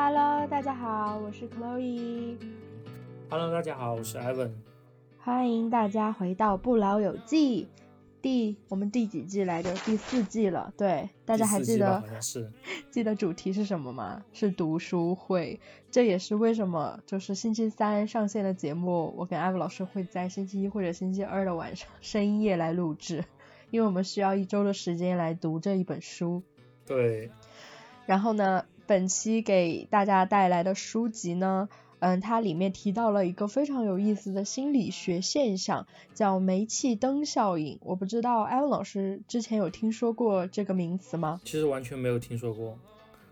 Hello，大家好，我是 Chloe。Hello，大家好，我是 Evan。欢迎大家回到不老有记第我们第几季来着？第四季了。对，大家还记得是 记得主题是什么吗？是读书会。这也是为什么就是星期三上线的节目，我跟 Evan 老师会在星期一或者星期二的晚上深夜来录制，因为我们需要一周的时间来读这一本书。对。然后呢，本期给大家带来的书籍呢，嗯，它里面提到了一个非常有意思的心理学现象，叫煤气灯效应。我不知道艾文老师之前有听说过这个名词吗？其实完全没有听说过。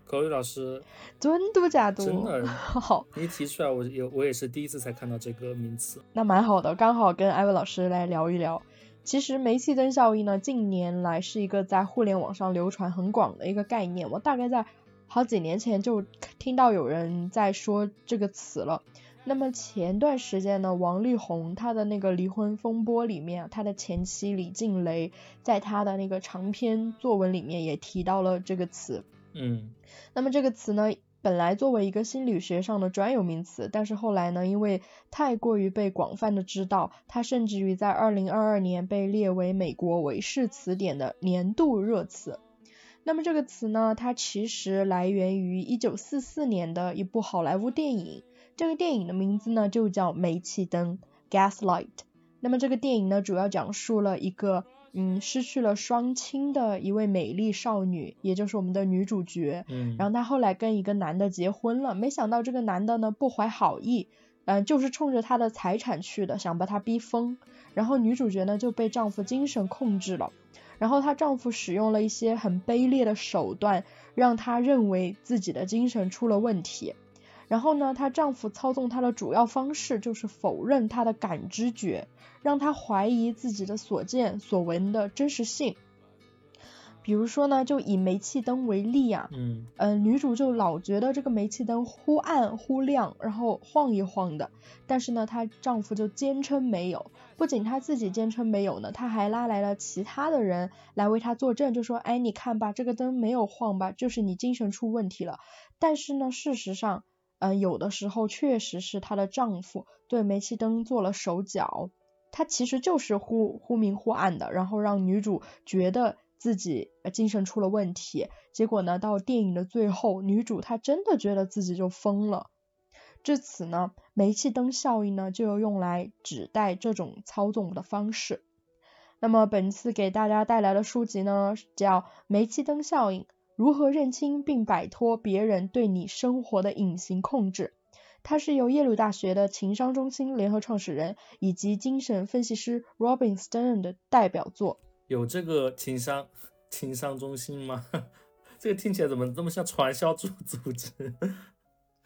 口语老师，真的假的？真的。好，你一提出来，我有我也是第一次才看到这个名词。那蛮好的，刚好跟艾文老师来聊一聊。其实煤气灯效应呢，近年来是一个在互联网上流传很广的一个概念。我大概在好几年前就听到有人在说这个词了。那么前段时间呢，王力宏他的那个离婚风波里面，他的前妻李静蕾在他的那个长篇作文里面也提到了这个词。嗯。那么这个词呢？本来作为一个心理学上的专有名词，但是后来呢，因为太过于被广泛的知道，它甚至于在二零二二年被列为美国韦氏词典的年度热词。那么这个词呢，它其实来源于一九四四年的一部好莱坞电影，这个电影的名字呢就叫《煤气灯》（Gaslight）。那么这个电影呢，主要讲述了一个。嗯，失去了双亲的一位美丽少女，也就是我们的女主角。嗯，然后她后来跟一个男的结婚了，没想到这个男的呢不怀好意，嗯、呃，就是冲着她的财产去的，想把她逼疯。然后女主角呢就被丈夫精神控制了，然后她丈夫使用了一些很卑劣的手段，让她认为自己的精神出了问题。然后呢，她丈夫操纵她的主要方式就是否认她的感知觉，让她怀疑自己的所见所闻的真实性。比如说呢，就以煤气灯为例啊，嗯，呃，女主就老觉得这个煤气灯忽暗忽亮，然后晃一晃的，但是呢，她丈夫就坚称没有。不仅她自己坚称没有呢，她还拉来了其他的人来为她作证，就说，哎，你看吧，这个灯没有晃吧，就是你精神出问题了。但是呢，事实上，嗯、呃，有的时候确实是她的丈夫对煤气灯做了手脚，他其实就是忽忽明忽暗的，然后让女主觉得自己精神出了问题。结果呢，到电影的最后，女主她真的觉得自己就疯了。至此呢，煤气灯效应呢就用来指代这种操纵的方式。那么本次给大家带来的书籍呢，叫《煤气灯效应》。如何认清并摆脱别人对你生活的隐形控制？它是由耶鲁大学的情商中心联合创始人以及精神分析师 Robin Stern 的代表作。有这个情商情商中心吗？这个听起来怎么这么像传销组 组织？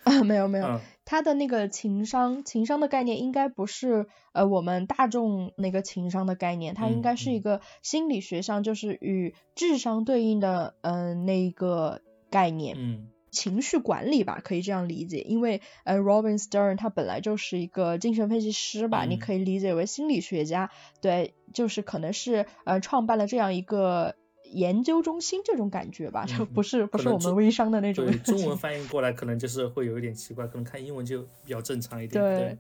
啊，没有没有，嗯它的那个情商情商的概念应该不是呃我们大众那个情商的概念，它应该是一个心理学上就是与智商对应的嗯、呃、那个概念。嗯情绪管理吧，可以这样理解，因为呃，Robin Stern 他本来就是一个精神分析师吧，嗯。你可以理解为心理学家，对，就是可能是呃创办了这样一个研究中心这种感觉吧，就嗯不是不是我们微商的那种对，中文翻译过来可能就是会有一点奇怪，可能看英文就比较正常一点。对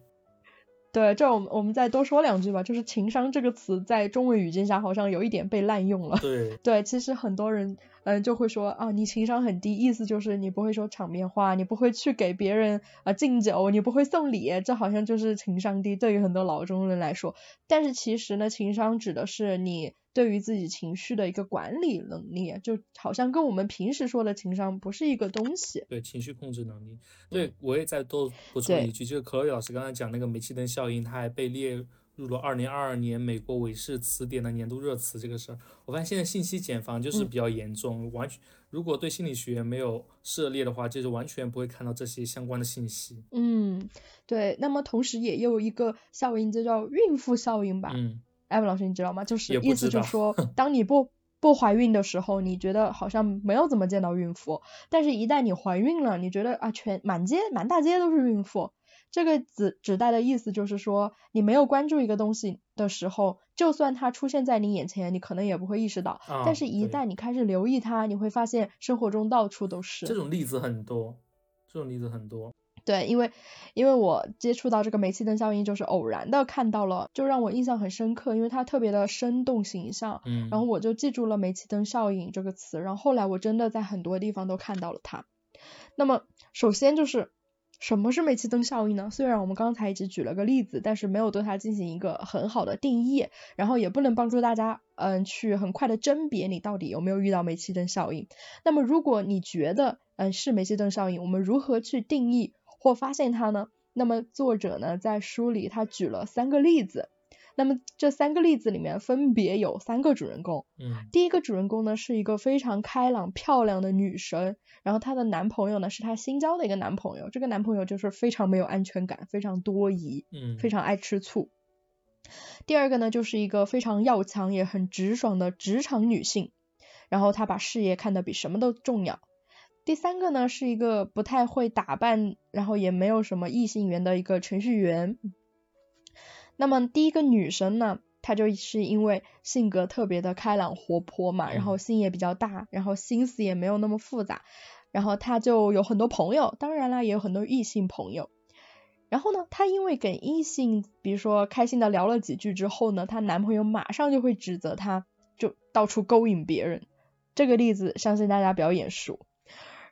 对，这我们我们再多说两句吧，就是情商这个词在中文语境下好像有一点被滥用了。对，对，其实很多人嗯、呃就会说啊，你情商很低，意思就是你不会说场面话，你不会去给别人啊、呃敬酒，你不会送礼，这好像就是情商低，对于很多老中人来说。但是其实呢，情商指的是你对于自己情绪的一个管理能力，就好像跟我们平时说的情商不是一个东西。对情绪控制能力。对，我也再多补充一句，就是可乐老师刚才讲那个煤气灯效应，它还被列入了二零二二年美国韦氏词典的年度热词这个事儿。我发现现在信息茧房就是嗯比较严重，完全如果对心理学没有涉猎的话，就是完全不会看到这些相关的信息。嗯，对。那么同时也有一个效应，就叫孕妇效应吧。嗯，艾文老师，你知道吗？就是意思就是说，当你不不怀孕的时候，你觉得好像没有怎么见到孕妇，但是一旦你怀孕了，你觉得啊，全满街满大街都是孕妇。这个指指代的意思就是说，你没有关注一个东西的时候，就算它出现在你眼前，你可能也不会意识到。啊但是，一旦你开始留意它，你会发现生活中到处都是。这种例子很多，这种例子很多。对，因为因为我接触到这个煤气灯效应，就是偶然的看到了，就让我印象很深刻，因为它特别的生动形象，嗯，然后我就记住了煤气灯效应这个词，然后后来我真的在很多地方都看到了它。那么首先就是什么是煤气灯效应呢？虽然我们刚才一直举了个例子，但是没有对它进行一个很好的定义，然后也不能帮助大家嗯去很快的甄别你到底有没有遇到煤气灯效应。那么如果你觉得嗯是煤气灯效应，我们如何去定义？或发现它呢？那么作者呢在书里他举了三个例子，那么这三个例子里面分别有三个主人公。嗯，第一个主人公呢是一个非常开朗漂亮的女生，然后她的男朋友呢是她新交的一个男朋友，这个男朋友就是非常没有安全感，非常多疑，嗯，非常爱吃醋。第二个呢就是一个非常要强也很直爽的职场女性，然后她把事业看得比什么都重要。第三个呢是一个不太会打扮，然后也没有什么异性缘的一个程序员。那么第一个女生呢，她就是因为性格特别的开朗活泼嘛，然后心也比较大，然后心思也没有那么复杂，然后她就有很多朋友，当然啦也有很多异性朋友。然后呢，她因为跟异性，比如说开心的聊了几句之后呢，她男朋友马上就会指责她，就到处勾引别人。这个例子相信大家比较眼熟。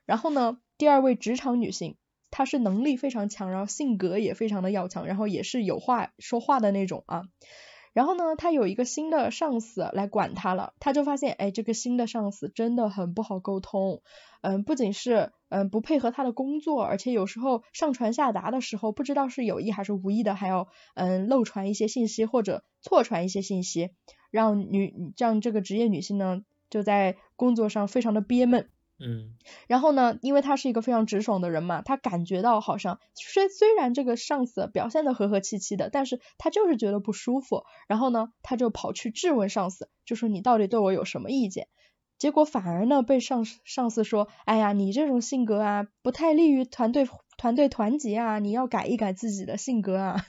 然后呢，第二位职场女性，她是能力非常强，然后性格也非常的要强，然后也是有话说话的那种啊。然后呢，她有一个新的上司来管她了，她就发现，哎，这个新的上司真的很不好沟通，嗯，不仅是嗯不配合她的工作，而且有时候上传下达的时候，不知道是有意还是无意的，还要嗯漏传一些信息或者错传一些信息，让女让这个职业女性呢就在工作上非常的憋闷。嗯，然后呢，因为他是一个非常直爽的人嘛，他感觉到好像虽虽然这个上司表现的和和气气的，但是他就是觉得不舒服。然后呢，他就跑去质问上司，就说你到底对我有什么意见？结果反而呢被上上司说，哎呀，你这种性格啊，不太利于团队团队团结啊，你要改一改自己的性格啊。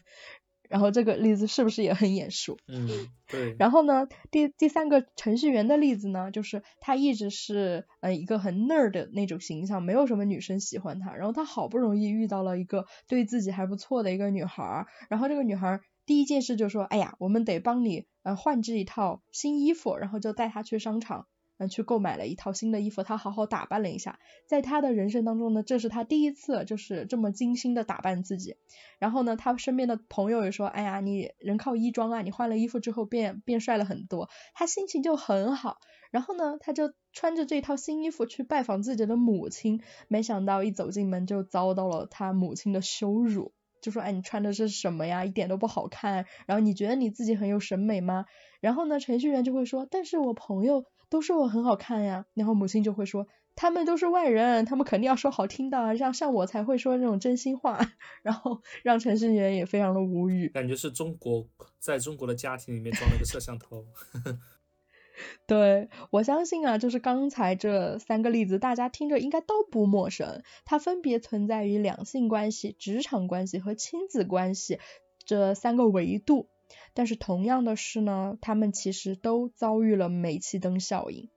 然后这个例子是不是也很眼熟？嗯，对。然后呢，第第三个程序员的例子呢，就是他一直是呃一个很 nerd 的那种形象，没有什么女生喜欢他。然后他好不容易遇到了一个对自己还不错的一个女孩，然后这个女孩第一件事就说，哎呀，我们得帮你呃换这一套新衣服，然后就带她去商场。嗯，去购买了一套新的衣服，他好好打扮了一下，在他的人生当中呢，这是他第一次就是这么精心的打扮自己。然后呢，他身边的朋友也说，哎呀，你人靠衣装啊，你换了衣服之后变变帅了很多，他心情就很好。然后呢，他就穿着这套新衣服去拜访自己的母亲，没想到一走进门就遭到了他母亲的羞辱，就说，哎，你穿的是什么呀？一点都不好看。然后你觉得你自己很有审美吗？然后呢，程序员就会说，但是我朋友。都说我很好看呀，然后母亲就会说，他们都是外人，他们肯定要说好听的，像像我才会说那种真心话，然后让程序员也非常的无语，感觉是中国在中国的家庭里面装了个摄像头。对我相信啊，就是刚才这三个例子，大家听着应该都不陌生，它分别存在于两性关系、职场关系和亲子关系这三个维度。但是同样的是呢，他们其实都遭遇了煤气灯效应。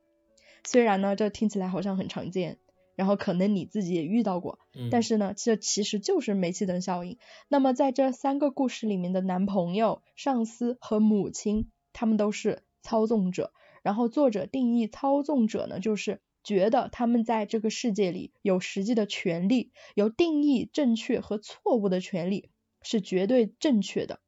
虽然呢，这听起来好像很常见，然后可能你自己也遇到过，但是呢，这其实就是煤气灯效应。那么在这三个故事里面的男朋友、上司和母亲，他们都是操纵者。然后作者定义操纵者呢，就是觉得他们在这个世界里有实际的权利，有定义正确和错误的权利，是绝对正确的。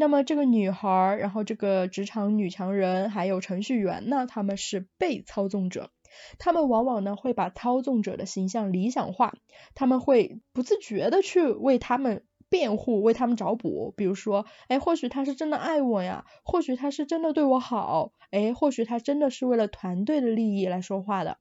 那么这个女孩，然后这个职场女强人，还有程序员呢，他们是被操纵者，他们往往呢会把操纵者的形象理想化，他们会不自觉的去为他们辩护，为他们找补，比如说，哎，或许他是真的爱我呀，或许他是真的对我好，哎，或许他真的是为了团队的利益来说话的。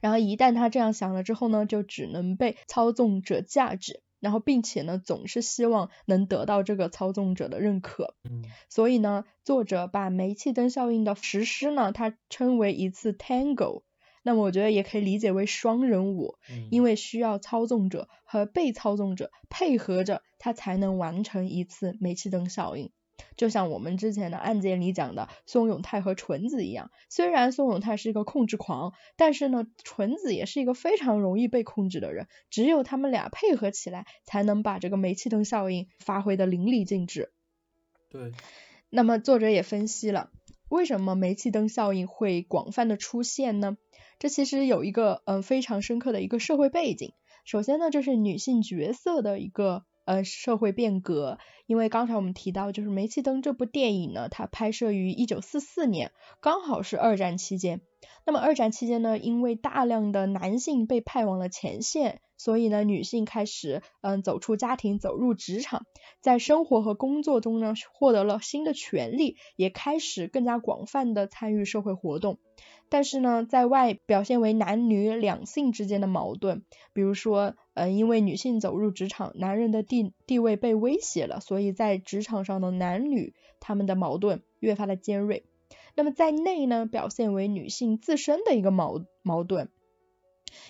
然后一旦他这样想了之后呢，就只能被操纵者价值。然后，并且呢，总是希望能得到这个操纵者的认可。嗯，所以呢，作者把煤气灯效应的实施呢，他称为一次 tango。那么，我觉得也可以理解为双人舞，因为需要操纵者和被操纵者配合着，他才能完成一次煤气灯效应。就像我们之前的案件里讲的松永泰和纯子一样，虽然松永泰是一个控制狂，但是呢，纯子也是一个非常容易被控制的人，只有他们俩配合起来，才能把这个煤气灯效应发挥的淋漓尽致。对。那么作者也分析了，为什么煤气灯效应会广泛的出现呢？这其实有一个呃非常深刻的一个社会背景。首先呢，这是女性角色的一个。呃，社会变革，因为刚才我们提到，就是《煤气灯》这部电影呢，它拍摄于一九四四年，刚好是二战期间。那么二战期间呢，因为大量的男性被派往了前线，所以呢，女性开始嗯走出家庭，走入职场，在生活和工作中呢，获得了新的权利，也开始更加广泛的参与社会活动。但是呢，在外表现为男女两性之间的矛盾，比如说，嗯，因为女性走入职场，男人的地地位被威胁了，所以在职场上的男女他们的矛盾越发的尖锐。那么在内呢，表现为女性自身的一个矛矛盾，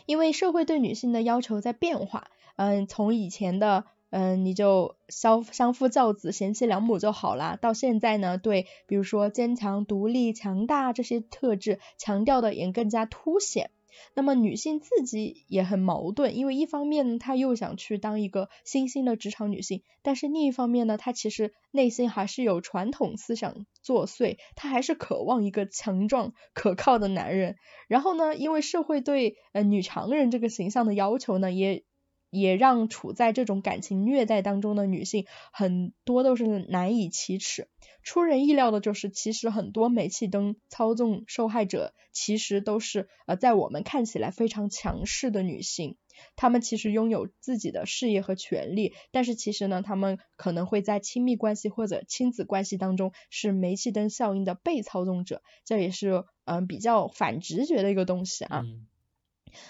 因为社会对女性的要求在变化，嗯，从以前的。嗯，你就相相夫教子、贤妻良母就好啦。到现在呢，对，比如说坚强、独立、强大这些特质强调的也更加凸显。那么女性自己也很矛盾，因为一方面她又想去当一个新兴的职场女性，但是另一方面呢，她其实内心还是有传统思想作祟，她还是渴望一个强壮可靠的男人。然后呢，因为社会对呃女强人这个形象的要求呢，也。也让处在这种感情虐待当中的女性很多都是难以启齿。出人意料的就是，其实很多煤气灯操纵受害者其实都是呃在我们看起来非常强势的女性，她们其实拥有自己的事业和权利，但是其实呢，她们可能会在亲密关系或者亲子关系当中是煤气灯效应的被操纵者，这也是嗯比较反直觉的一个东西啊。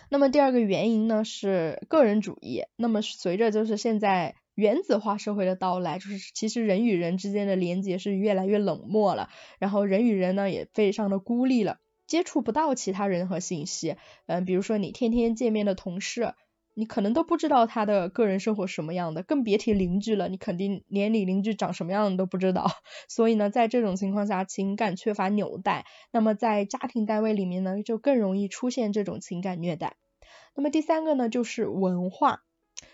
那么第二个原因呢是个人主义。那么随着就是现在原子化社会的到来，就是其实人与人之间的连接是越来越冷漠了，然后人与人呢也非常的孤立了，接触不到其他人和信息。嗯，比如说你天天见面的同事。你可能都不知道他的个人生活什么样的，更别提邻居了。你肯定连你邻居长什么样都不知道。所以呢，在这种情况下，情感缺乏纽带。那么在家庭单位里面呢，就更容易出现这种情感虐待。那么第三个呢，就是文化。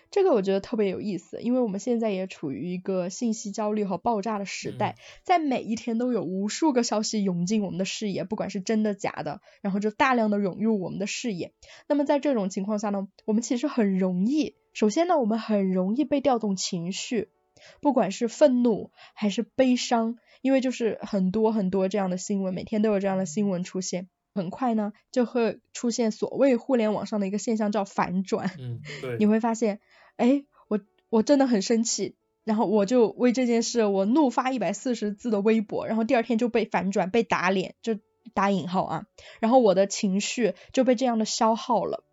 这个我觉得特别有意思，因为我们现在也处于一个信息焦虑和爆炸的时代，在每一天都有无数个消息涌进我们的视野，不管是真的假的，然后就大量的涌入我们的视野。那么在这种情况下呢，我们其实很容易，首先呢，我们很容易被调动情绪，不管是愤怒还是悲伤，因为就是很多很多这样的新闻，每天都有这样的新闻出现。很快呢，就会出现所谓互联网上的一个现象，叫反转。嗯，对。你会发现，哎，我我真的很生气，然后我就为这件事，我怒发一百四十字的微博，然后第二天就被反转，被打脸，就打引号啊。然后我的情绪就被这样的消耗了。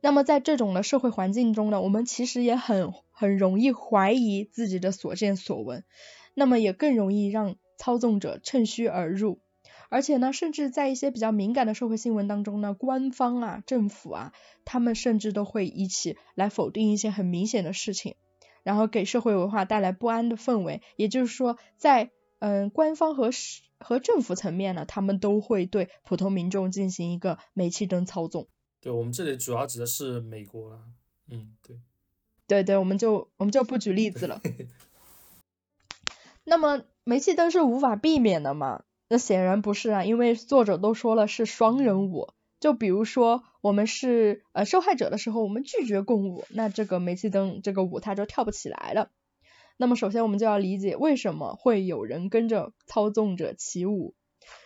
那么在这种的社会环境中呢，我们其实也很很容易怀疑自己的所见所闻，那么也更容易让操纵者趁虚而入。而且呢，甚至在一些比较敏感的社会新闻当中呢，官方啊、政府啊，他们甚至都会一起来否定一些很明显的事情，然后给社会文化带来不安的氛围。也就是说，在嗯官方和和政府层面呢，他们都会对普通民众进行一个煤气灯操纵。对我们这里主要指的是美国了，嗯，对，对对，我们就我们就不举例子了。那么煤气灯是无法避免的嘛？那显然不是啊，因为作者都说了是双人舞。就比如说我们是呃受害者的时候，我们拒绝共舞，那这个煤气灯这个舞它就跳不起来了。那么首先我们就要理解为什么会有人跟着操纵者起舞。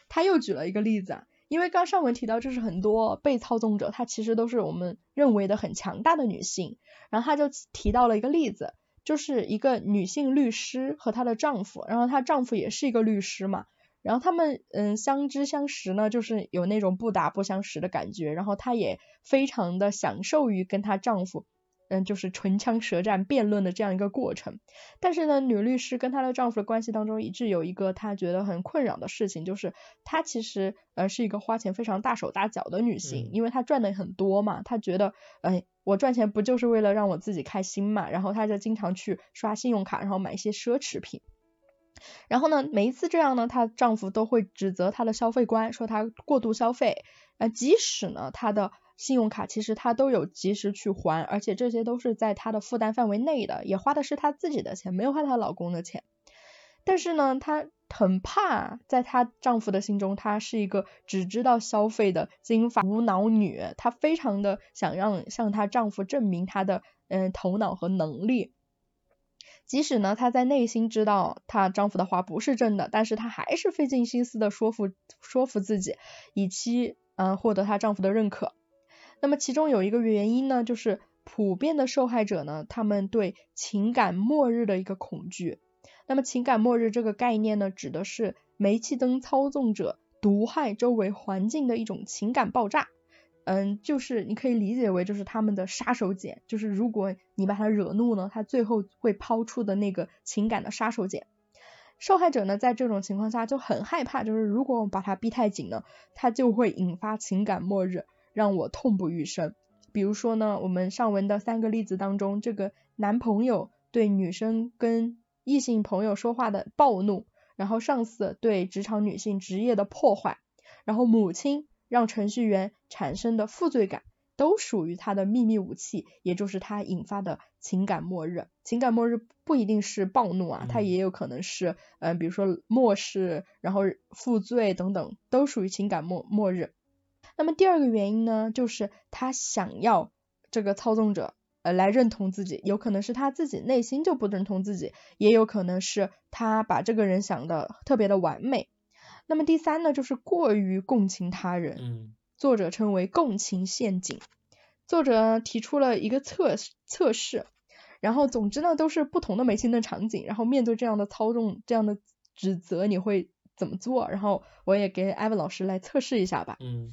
他又举了一个例子啊，因为刚上文提到，就是很多被操纵者，他其实都是我们认为的很强大的女性。然后他就提到了一个例子，就是一个女性律师和她的丈夫，然后她丈夫也是一个律师嘛。然后他们嗯相知相识呢，就是有那种不打不相识的感觉。然后她也非常的享受于跟她丈夫嗯就是唇枪舌战辩论的这样一个过程。但是呢，女律师跟她的丈夫的关系当中一直有一个她觉得很困扰的事情，就是她其实呃是一个花钱非常大手大脚的女性，因为她赚的很多嘛，她觉得哎我赚钱不就是为了让我自己开心嘛，然后她就经常去刷信用卡，然后买一些奢侈品。然后呢，每一次这样呢，她丈夫都会指责她的消费观，说她过度消费。呃，即使呢，她的信用卡其实她都有及时去还，而且这些都是在她的负担范围内的，也花的是她自己的钱，没有花她老公的钱。但是呢，她很怕，在她丈夫的心中，她是一个只知道消费的金发无脑女，她非常的想让向她丈夫证明她的嗯头脑和能力。即使呢，她在内心知道她丈夫的话不是真的，但是她还是费尽心思的说服说服自己，以期嗯获得她丈夫的认可。那么其中有一个原因呢，就是普遍的受害者呢，他们对情感末日的一个恐惧。那么情感末日这个概念呢，指的是煤气灯操纵者毒害周围环境的一种情感爆炸。嗯，就是你可以理解为就是他们的杀手锏，就是如果你把他惹怒呢，他最后会抛出的那个情感的杀手锏。受害者呢，在这种情况下就很害怕，就是如果我把他逼太紧了，他就会引发情感末日，让我痛不欲生。比如说呢，我们上文的三个例子当中，这个男朋友对女生跟异性朋友说话的暴怒，然后上司对职场女性职业的破坏，然后母亲。让程序员产生的负罪感，都属于他的秘密武器，也就是他引发的情感末日。情感末日不一定是暴怒啊，他也有可能是，嗯，比如说漠视，然后负罪等等，都属于情感末末日。那么第二个原因呢，就是他想要这个操纵者呃来认同自己，有可能是他自己内心就不认同自己，也有可能是他把这个人想的特别的完美。那么第三呢，就是过于共情他人，嗯，作者称为共情陷阱。作者提出了一个测测试，然后总之呢都是不同的煤气灯场景，然后面对这样的操纵、这样的指责，你会怎么做？然后我也给艾文老师来测试一下吧。嗯。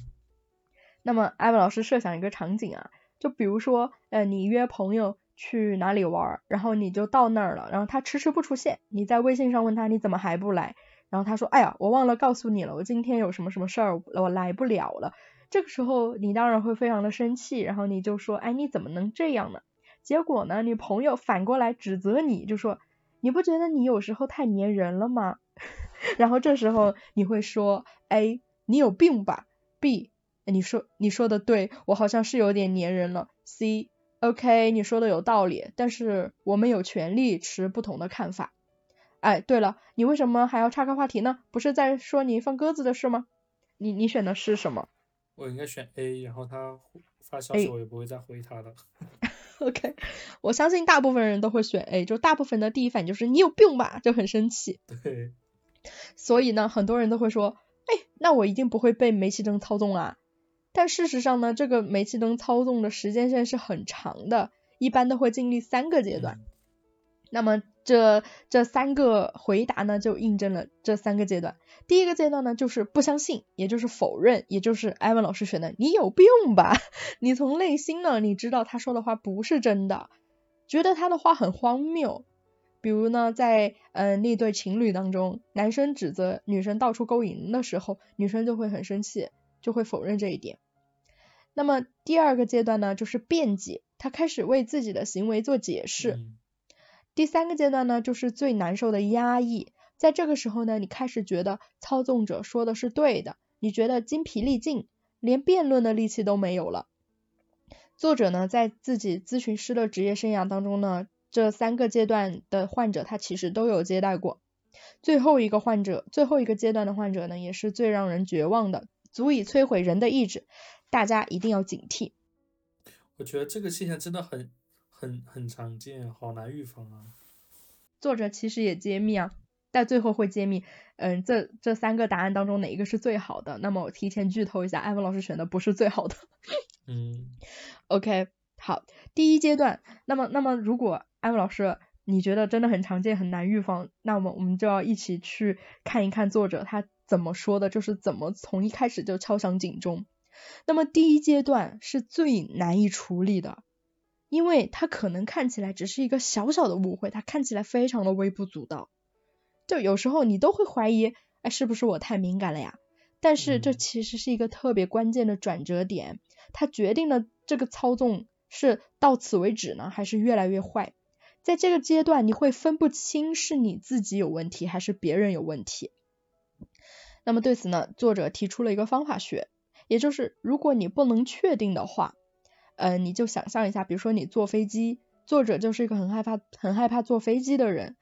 那么艾文老师设想一个场景啊，就比如说，呃，你约朋友去哪里玩，然后你就到那儿了，然后他迟迟不出现，你在微信上问他你怎么还不来？然后他说：“哎呀，我忘了告诉你了，我今天有什么什么事儿，我来不了了。”这个时候你当然会非常的生气，然后你就说：“哎，你怎么能这样呢？”结果呢，你朋友反过来指责你，就说：“你不觉得你有时候太粘人了吗？” 然后这时候你会说：“A，你有病吧？B，你说你说的对，我好像是有点粘人了。”C，OK，你说的有道理，但是我们有权利持不同的看法。哎，对了，你为什么还要岔开话题呢？不是在说你放鸽子的事吗？你你选的是什么？我应该选 A，然后他发消息我也不会再回他的。OK，我相信大部分人都会选 A，就大部分的第一反应就是你有病吧，就很生气。对。所以呢，很多人都会说，哎，那我一定不会被煤气灯操纵啊。但事实上呢，这个煤气灯操纵的时间线是很长的，一般都会经历三个阶段。那么这这三个回答呢，就印证了这三个阶段。第一个阶段呢，就是不相信，也就是否认，也就是艾文老师选的，你有病吧？你从内心呢，你知道他说的话不是真的，觉得他的话很荒谬。比如呢，在嗯那对情侣当中，男生指责女生到处勾引的时候，女生就会很生气，就会否认这一点。那么第二个阶段呢，就是辩解，他开始为自己的行为做解释。第三个阶段呢，就是最难受的压抑。在这个时候呢，你开始觉得操纵者说的是对的，你觉得精疲力尽，连辩论的力气都没有了。作者呢，在自己咨询师的职业生涯当中呢，这三个阶段的患者他其实都有接待过。最后一个患者，最后一个阶段的患者呢，也是最让人绝望的，足以摧毁人的意志。大家一定要警惕。我觉得这个现象真的很。很很常见，好难预防啊。作者其实也揭秘啊，但最后会揭秘，嗯，这这三个答案当中哪一个是最好的？那么我提前剧透一下，艾文老师选的不是最好的。嗯。OK，好，第一阶段，那么那么如果艾文老师你觉得真的很常见，很难预防，那么我们就要一起去看一看作者他怎么说的，就是怎么从一开始就敲响警钟。那么第一阶段是最难以处理的。因为他可能看起来只是一个小小的误会，他看起来非常的微不足道，就有时候你都会怀疑，哎，是不是我太敏感了呀？但是这其实是一个特别关键的转折点，它决定了这个操纵是到此为止呢，还是越来越坏。在这个阶段，你会分不清是你自己有问题还是别人有问题。那么对此呢，作者提出了一个方法学，也就是如果你不能确定的话，嗯，你就想象一下，比如说你坐飞机，作者就是一个很害怕、很害怕坐飞机的人，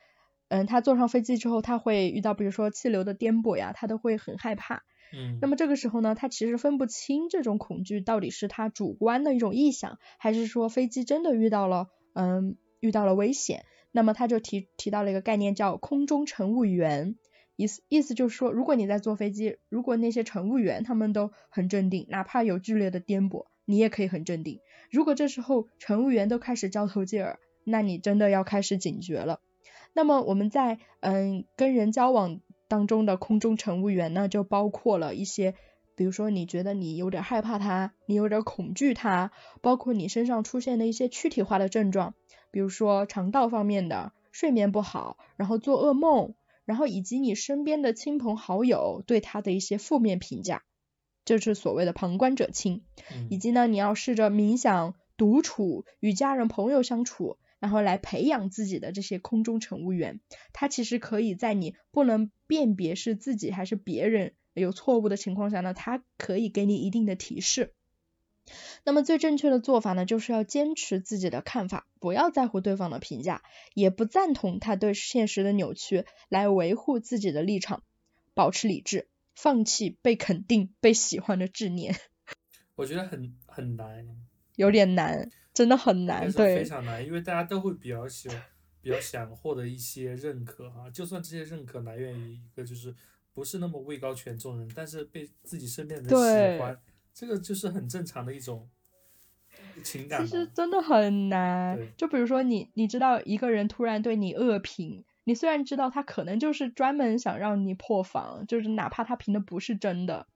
嗯，他坐上飞机之后，他会遇到比如说气流的颠簸呀，他都会很害怕。嗯，那么这个时候呢，他其实分不清这种恐惧到底是他主观的一种臆想，还是说飞机真的遇到了，嗯，遇到了危险。那么他就提提到了一个概念叫空中乘务员，意思意思就是说，如果你在坐飞机，如果那些乘务员他们都很镇定，哪怕有剧烈的颠簸，你也可以很镇定。如果这时候乘务员都开始交头接耳，那你真的要开始警觉了。那么我们在嗯跟人交往。当中的空中乘务员呢，就包括了一些，比如说你觉得你有点害怕他，你有点恐惧他，包括你身上出现的一些躯体化的症状，比如说肠道方面的，睡眠不好，然后做噩梦，然后以及你身边的亲朋好友对他的一些负面评价，就是所谓的旁观者清，以及呢，你要试着冥想、独处、与家人朋友相处。然后来培养自己的这些空中乘务员，他其实可以在你不能辨别是自己还是别人有错误的情况下呢，他可以给你一定的提示。那么最正确的做法呢，就是要坚持自己的看法，不要在乎对方的评价，也不赞同他对现实的扭曲，来维护自己的立场，保持理智，放弃被肯定、被喜欢的执念。我觉得很很难，有点难。真的很难，对，非常难，因为大家都会比较喜欢，比较想获得一些认可啊。就算这些认可来源于一个就是不是那么位高权重人，但是被自己身边人喜欢，这个就是很正常的一种情感。其实真的很难。就比如说你，你知道一个人突然对你恶评，你虽然知道他可能就是专门想让你破防，就是哪怕他评的不是真的。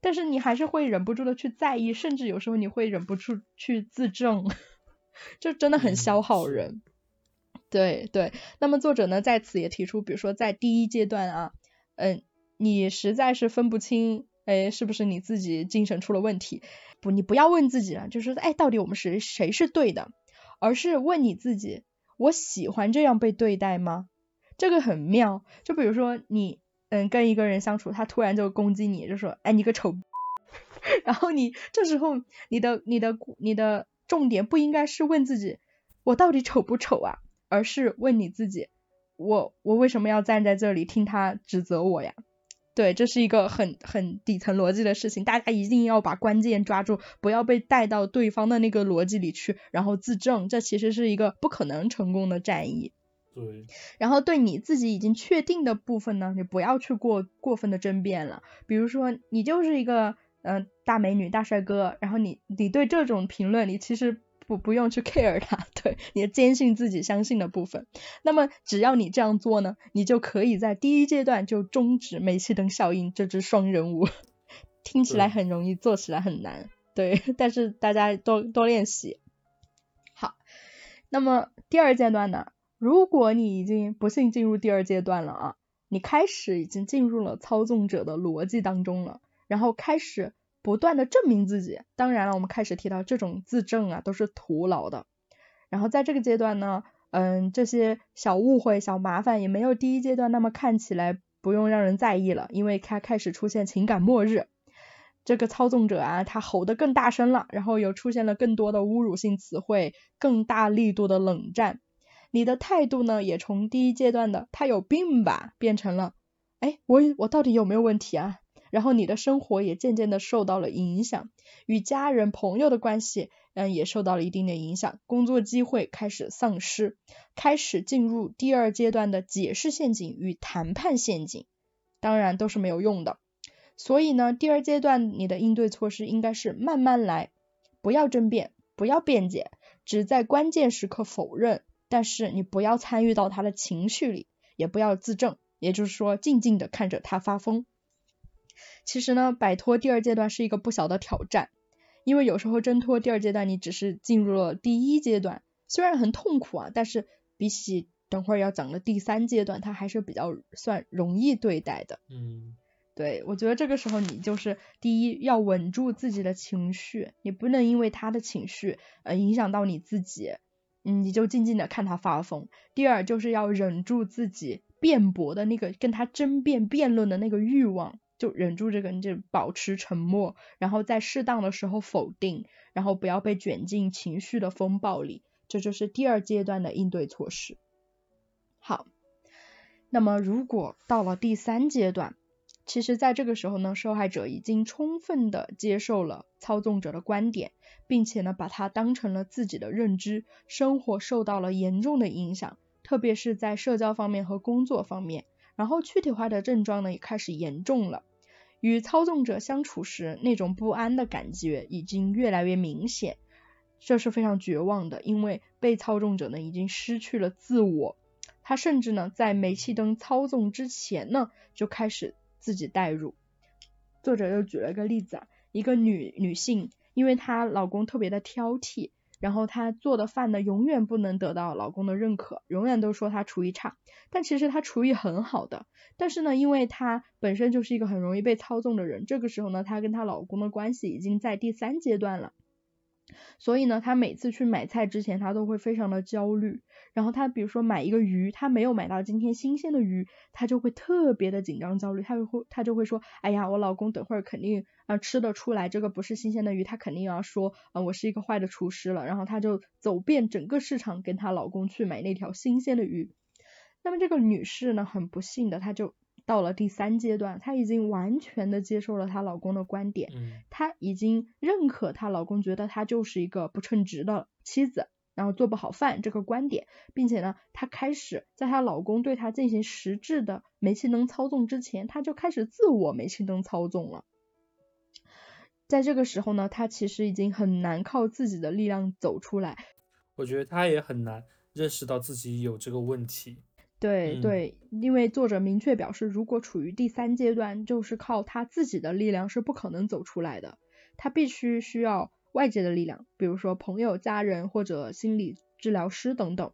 但是你还是会忍不住的去在意，甚至有时候你会忍不住去自证，就真的很消耗人。对对，那么作者呢在此也提出，比如说在第一阶段啊，嗯，你实在是分不清，哎，是不是你自己精神出了问题？不，你不要问自己了，就是哎，到底我们谁谁是对的？而是问你自己，我喜欢这样被对待吗？这个很妙。就比如说你。嗯，跟一个人相处，他突然就攻击你，就说，哎，你个丑，然后你这时候你的你的你的重点不应该是问自己，我到底丑不丑啊，而是问你自己，我我为什么要站在这里听他指责我呀？对，这是一个很很底层逻辑的事情，大家一定要把关键抓住，不要被带到对方的那个逻辑里去，然后自证，这其实是一个不可能成功的战役。对，然后对你自己已经确定的部分呢，你不要去过过分的争辩了。比如说，你就是一个嗯大美女、大帅哥，然后你你对这种评论，你其实不不用去 care 它，对，你坚信自己相信的部分。那么只要你这样做呢，你就可以在第一阶段就终止煤气灯效应这只双人舞。听起来很容易，做起来很难，对，但是大家多多练习。好，那么第二阶段呢？如果你已经不幸进入第二阶段了啊，你开始已经进入了操纵者的逻辑当中了，然后开始不断的证明自己。当然了，我们开始提到这种自证啊都是徒劳的。然后在这个阶段呢，嗯，这些小误会、小麻烦也没有第一阶段那么看起来不用让人在意了，因为他开始出现情感末日。这个操纵者啊，他吼得更大声了，然后又出现了更多的侮辱性词汇，更大力度的冷战。你的态度呢，也从第一阶段的他有病吧，变成了，哎，我我到底有没有问题啊？然后你的生活也渐渐的受到了影响，与家人朋友的关系，嗯，也受到了一定的影响，工作机会开始丧失，开始进入第二阶段的解释陷阱与谈判陷阱，当然都是没有用的。所以呢，第二阶段你的应对措施应该是慢慢来，不要争辩，不要辩解，只在关键时刻否认。但是你不要参与到他的情绪里，也不要自证，也就是说静静的看着他发疯。其实呢，摆脱第二阶段是一个不小的挑战，因为有时候挣脱第二阶段，你只是进入了第一阶段，虽然很痛苦啊，但是比起等会儿要讲的第三阶段，它还是比较算容易对待的。嗯，对，我觉得这个时候你就是第一要稳住自己的情绪，你不能因为他的情绪呃影响到你自己。嗯，你就静静的看他发疯；第二就是要忍住自己辩驳的那个跟他争辩辩论的那个欲望，就忍住这个，你就保持沉默，然后在适当的时候否定，然后不要被卷进情绪的风暴里，这就是第二阶段的应对措施。好，那么如果到了第三阶段，其实在这个时候呢，受害者已经充分的接受了操纵者的观点。并且呢，把它当成了自己的认知，生活受到了严重的影响，特别是在社交方面和工作方面。然后躯体化的症状呢也开始严重了，与操纵者相处时那种不安的感觉已经越来越明显，这是非常绝望的，因为被操纵者呢已经失去了自我，他甚至呢在煤气灯操纵之前呢就开始自己代入。作者又举了一个例子啊，一个女女性。因为她老公特别的挑剔，然后她做的饭呢，永远不能得到老公的认可，永远都说她厨艺差，但其实她厨艺很好的。但是呢，因为她本身就是一个很容易被操纵的人，这个时候呢，她跟她老公的关系已经在第三阶段了。所以呢，他每次去买菜之前，他都会非常的焦虑。然后他比如说买一个鱼，他没有买到今天新鲜的鱼，他就会特别的紧张焦虑。他会他就会说，哎呀，我老公等会儿肯定啊吃得出来这个不是新鲜的鱼，他肯定要说啊我是一个坏的厨师了。然后他就走遍整个市场跟她老公去买那条新鲜的鱼。那么这个女士呢，很不幸的，她就。到了第三阶段，她已经完全的接受了她老公的观点，她已经认可她老公觉得她就是一个不称职的妻子，然后做不好饭这个观点，并且呢，她开始在她老公对她进行实质的煤气灯操纵之前，她就开始自我煤气灯操纵了。在这个时候呢，她其实已经很难靠自己的力量走出来。我觉得她也很难认识到自己有这个问题。对对，因为作者明确表示，如果处于第三阶段，就是靠他自己的力量是不可能走出来的，他必须需要外界的力量，比如说朋友、家人或者心理治疗师等等。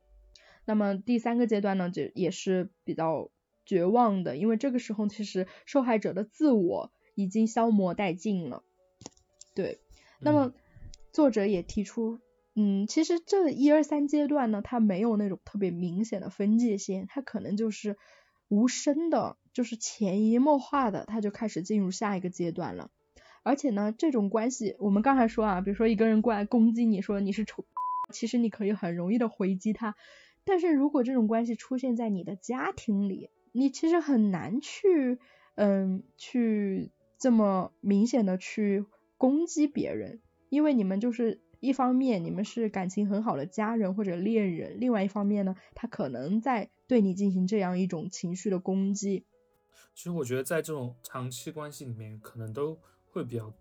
那么第三个阶段呢，就也是比较绝望的，因为这个时候其实受害者的自我已经消磨殆尽了。对，那么作者也提出。嗯，其实这一二三阶段呢，它没有那种特别明显的分界线，它可能就是无声的，就是潜移默化的，它就开始进入下一个阶段了。而且呢，这种关系，我们刚才说啊，比如说一个人过来攻击你说你是丑，其实你可以很容易的回击他。但是如果这种关系出现在你的家庭里，你其实很难去，嗯，去这么明显的去攻击别人，因为你们就是。一方面你们是感情很好的家人或者恋人，另外一方面呢，他可能在对你进行这样一种情绪的攻击。其实我觉得在这种长期关系里面，可能都会比较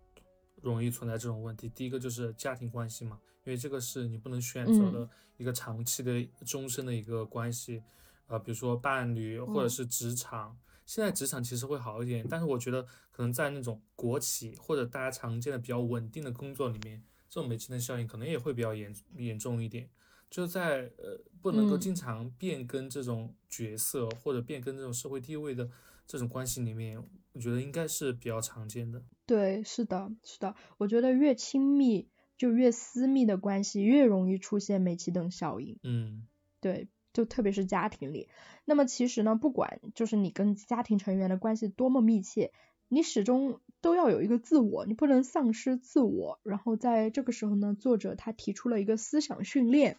容易存在这种问题。第一个就是家庭关系嘛，因为这个是你不能选择的一个长期的、终身的一个关系。呃，比如说伴侣或者是职场，现在职场其实会好一点，但是我觉得可能在那种国企或者大家常见的比较稳定的工作里面。这种煤气灯效应可能也会比较严严重一点，就在呃不能够经常变更这种角色或者变更这种社会地位的这种关系里面，我觉得应该是比较常见的。对，是的，是的，我觉得越亲密就越私密的关系越容易出现煤气灯效应。嗯，对，就特别是家庭里。那么其实呢，不管就是你跟家庭成员的关系多么密切。你始终都要有一个自我，你不能丧失自我。然后在这个时候呢，作者他提出了一个思想训练，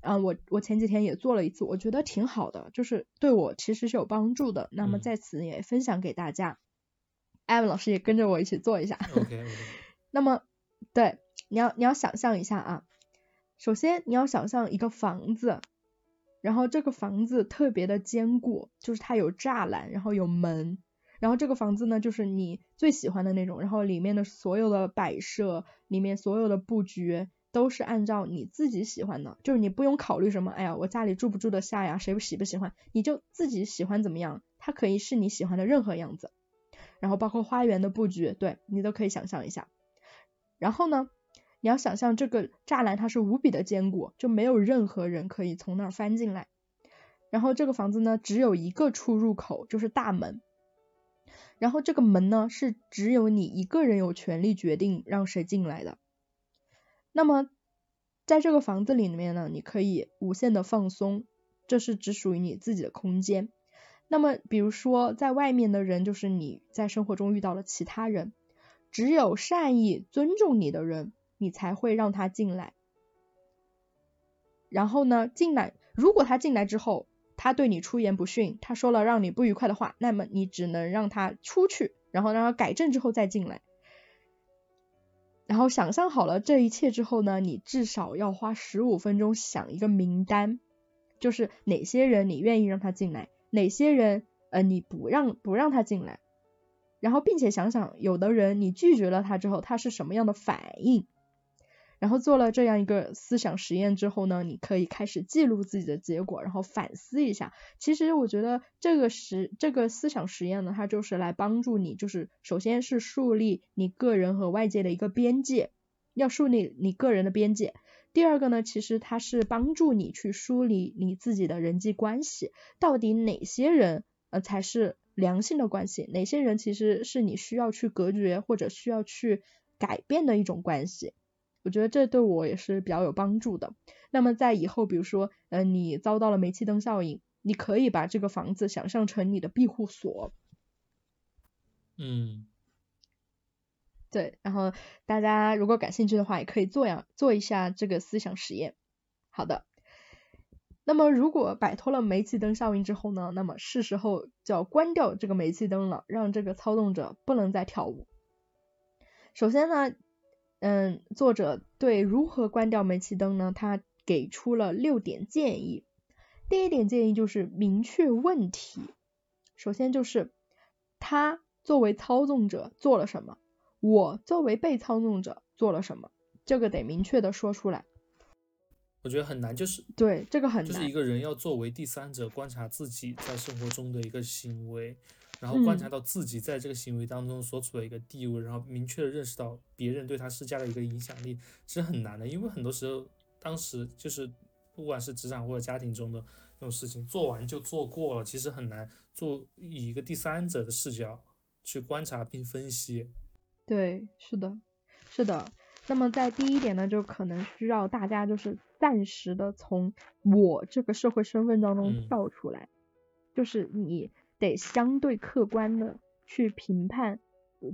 啊，我我前几天也做了一次，我觉得挺好的，就是对我其实是有帮助的。那么在此也分享给大家，艾文老师也跟着我一起做一下。OK。那么，对，你要你要想象一下啊，首先你要想象一个房子，然后这个房子特别的坚固，就是它有栅栏，然后有门。然后这个房子呢，就是你最喜欢的那种，然后里面的所有的摆设，里面所有的布局都是按照你自己喜欢的，就是你不用考虑什么，哎呀，我家里住不住得下呀，谁不喜不喜欢，你就自己喜欢怎么样，它可以是你喜欢的任何样子。然后包括花园的布局，对你都可以想象一下。然后呢，你要想象这个栅栏它是无比的坚固，就没有任何人可以从那儿翻进来。然后这个房子呢，只有一个出入口，就是大门。然后这个门呢，是只有你一个人有权利决定让谁进来的。那么在这个房子里面呢，你可以无限的放松，这是只属于你自己的空间。那么，比如说在外面的人，就是你在生活中遇到了其他人，只有善意尊重你的人，你才会让他进来。然后呢，进来，如果他进来之后，他对你出言不逊，他说了让你不愉快的话，那么你只能让他出去，然后让他改正之后再进来。然后想象好了这一切之后呢，你至少要花十五分钟想一个名单，就是哪些人你愿意让他进来，哪些人呃你不让不让他进来，然后并且想想有的人你拒绝了他之后，他是什么样的反应。然后做了这样一个思想实验之后呢，你可以开始记录自己的结果，然后反思一下。其实我觉得这个实这个思想实验呢，它就是来帮助你，就是首先是树立你个人和外界的一个边界，要树立你个人的边界。第二个呢，其实它是帮助你去梳理你自己的人际关系，到底哪些人呃才是良性的关系，哪些人其实是你需要去隔绝或者需要去改变的一种关系。我觉得这对我也是比较有帮助的。那么在以后，比如说，嗯，你遭到了煤气灯效应，你可以把这个房子想象成你的庇护所。嗯，对。然后大家如果感兴趣的话，也可以做呀，做一下这个思想实验。好的。那么如果摆脱了煤气灯效应之后呢，那么是时候就要关掉这个煤气灯了，让这个操纵者不能再跳舞。首先呢。嗯，作者对如何关掉煤气灯呢？他给出了六点建议。第一点建议就是明确问题。首先就是他作为操纵者做了什么，我作为被操纵者做了什么，这个得明确的说出来。我觉得很难，就是对这个很难，就是一个人要作为第三者观察自己在生活中的一个行为。然后观察到自己在这个行为当中所处的一个地位，然后明确的认识到别人对他施加的一个影响力，其实很难的。因为很多时候，当时就是不管是职场或者家庭中的那种事情，做完就做过了，其实很难做以一个第三者的视角去观察并分析。对，是的，是的。那么在第一点呢，就可能需要大家就是暂时的从我这个社会身份当中跳出来，就是你。得相对客观的去评判，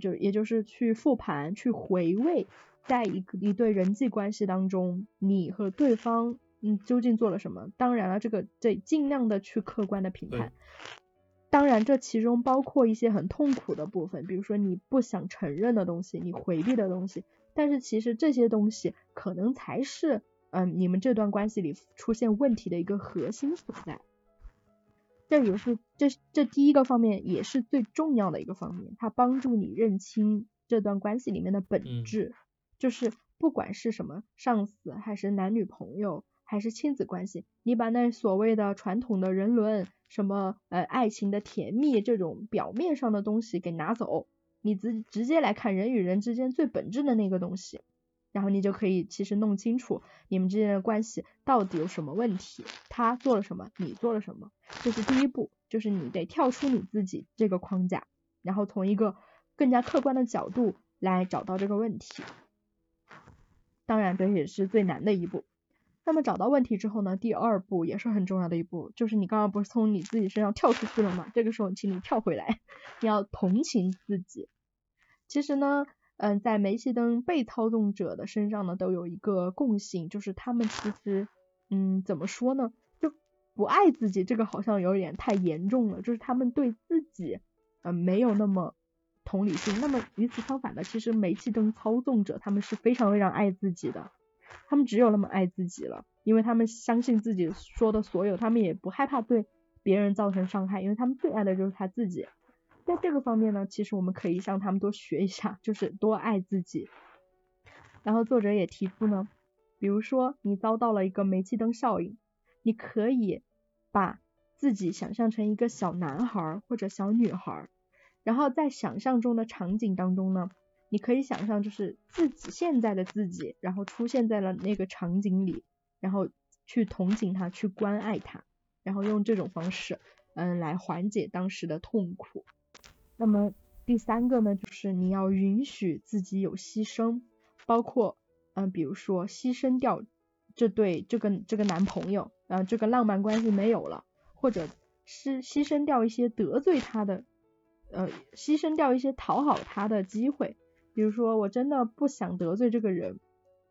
就也就是去复盘、去回味，在一个一对人际关系当中，你和对方嗯究竟做了什么？当然了，这个得尽量的去客观的评判。当然，这其中包括一些很痛苦的部分，比如说你不想承认的东西，你回避的东西。但是其实这些东西可能才是嗯你们这段关系里出现问题的一个核心所在。这也是这这第一个方面，也是最重要的一个方面，它帮助你认清这段关系里面的本质，就是不管是什么上司，还是男女朋友，还是亲子关系，你把那所谓的传统的人伦，什么呃爱情的甜蜜这种表面上的东西给拿走，你直直接来看人与人之间最本质的那个东西。然后你就可以其实弄清楚你们之间的关系到底有什么问题，他做了什么，你做了什么，这是第一步，就是你得跳出你自己这个框架，然后从一个更加客观的角度来找到这个问题。当然这也是最难的一步。那么找到问题之后呢，第二步也是很重要的一步，就是你刚刚不是从你自己身上跳出去了吗？这个时候请你跳回来，你要同情自己。其实呢。嗯，在煤气灯被操纵者的身上呢，都有一个共性，就是他们其实，嗯，怎么说呢，就不爱自己，这个好像有点太严重了，就是他们对自己，嗯，没有那么同理心。那么与此相反的，其实煤气灯操纵者他们是非常非常爱自己的，他们只有那么爱自己了，因为他们相信自己说的所有，他们也不害怕对别人造成伤害，因为他们最爱的就是他自己。在这个方面呢，其实我们可以向他们多学一下，就是多爱自己。然后作者也提出呢，比如说你遭到了一个煤气灯效应，你可以把自己想象成一个小男孩或者小女孩，然后在想象中的场景当中呢，你可以想象就是自己现在的自己，然后出现在了那个场景里，然后去同情他，去关爱他，然后用这种方式，嗯，来缓解当时的痛苦。那么第三个呢，就是你要允许自己有牺牲，包括嗯，比如说牺牲掉这对这个这个男朋友，啊，这个浪漫关系没有了，或者是牺牲掉一些得罪他的，呃，牺牲掉一些讨好他的机会。比如说，我真的不想得罪这个人，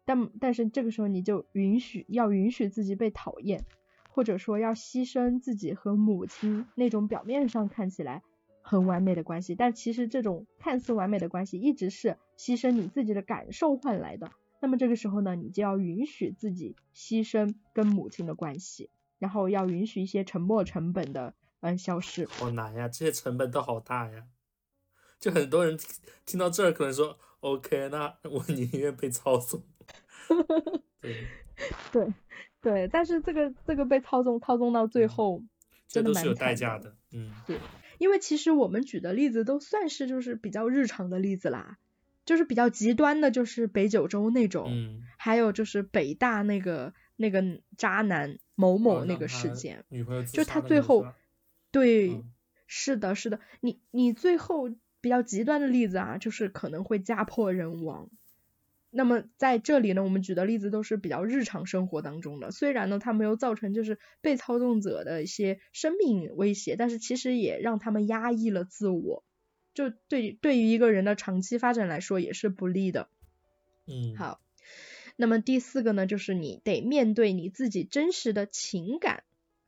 但但是这个时候你就允许要允许自己被讨厌，或者说要牺牲自己和母亲那种表面上看起来很完美的关系，但其实这种看似完美的关系一直是牺牲你自己的感受换来的。那么这个时候呢，你就要允许自己牺牲跟母亲的关系，然后要允许一些沉没成本的嗯消失。好难呀，这些成本都好大呀。就很多人听到这儿可能说，OK，那我宁愿被操纵。对对对，但是这个这个被操纵操纵到最后，这都是有代价的。嗯，对，因为其实我们举的例子都算是就是比较日常的例子啦，就是比较极端的，就是北九州那种，嗯，还有就是北大那个那个渣男某某那个事件，女朋友就他最后，对，是的，是的，你你最后。比较极端的例子啊，就是可能会家破人亡。那么在这里呢，我们举的例子都是比较日常生活当中的，虽然呢它没有造成就是被操纵者的一些生命威胁，但是其实也让他们压抑了自我，就对对于一个人的长期发展来说也是不利的。嗯，好，那么第四个呢，就是你得面对你自己真实的情感，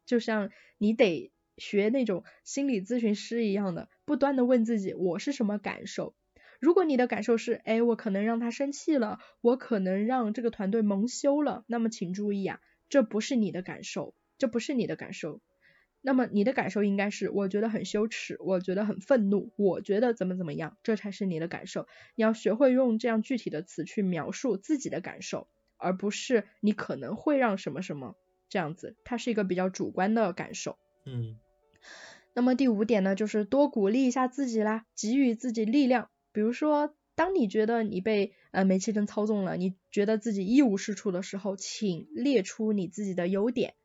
就像你得。学那种心理咨询师一样的，不断的问自己我是什么感受。如果你的感受是，哎，我可能让他生气了，我可能让这个团队蒙羞了，那么请注意啊，这不是你的感受，这不是你的感受。那么你的感受应该是，我觉得很羞耻，我觉得很愤怒，我觉得怎么怎么样，这才是你的感受。你要学会用这样具体的词去描述自己的感受，而不是你可能会让什么什么这样子，它是一个比较主观的感受。嗯。那么第五点呢，就是多鼓励一下自己啦，给予自己力量。比如说，当你觉得你被呃煤气灯操纵了，你觉得自己一无是处的时候，请列出你自己的优点，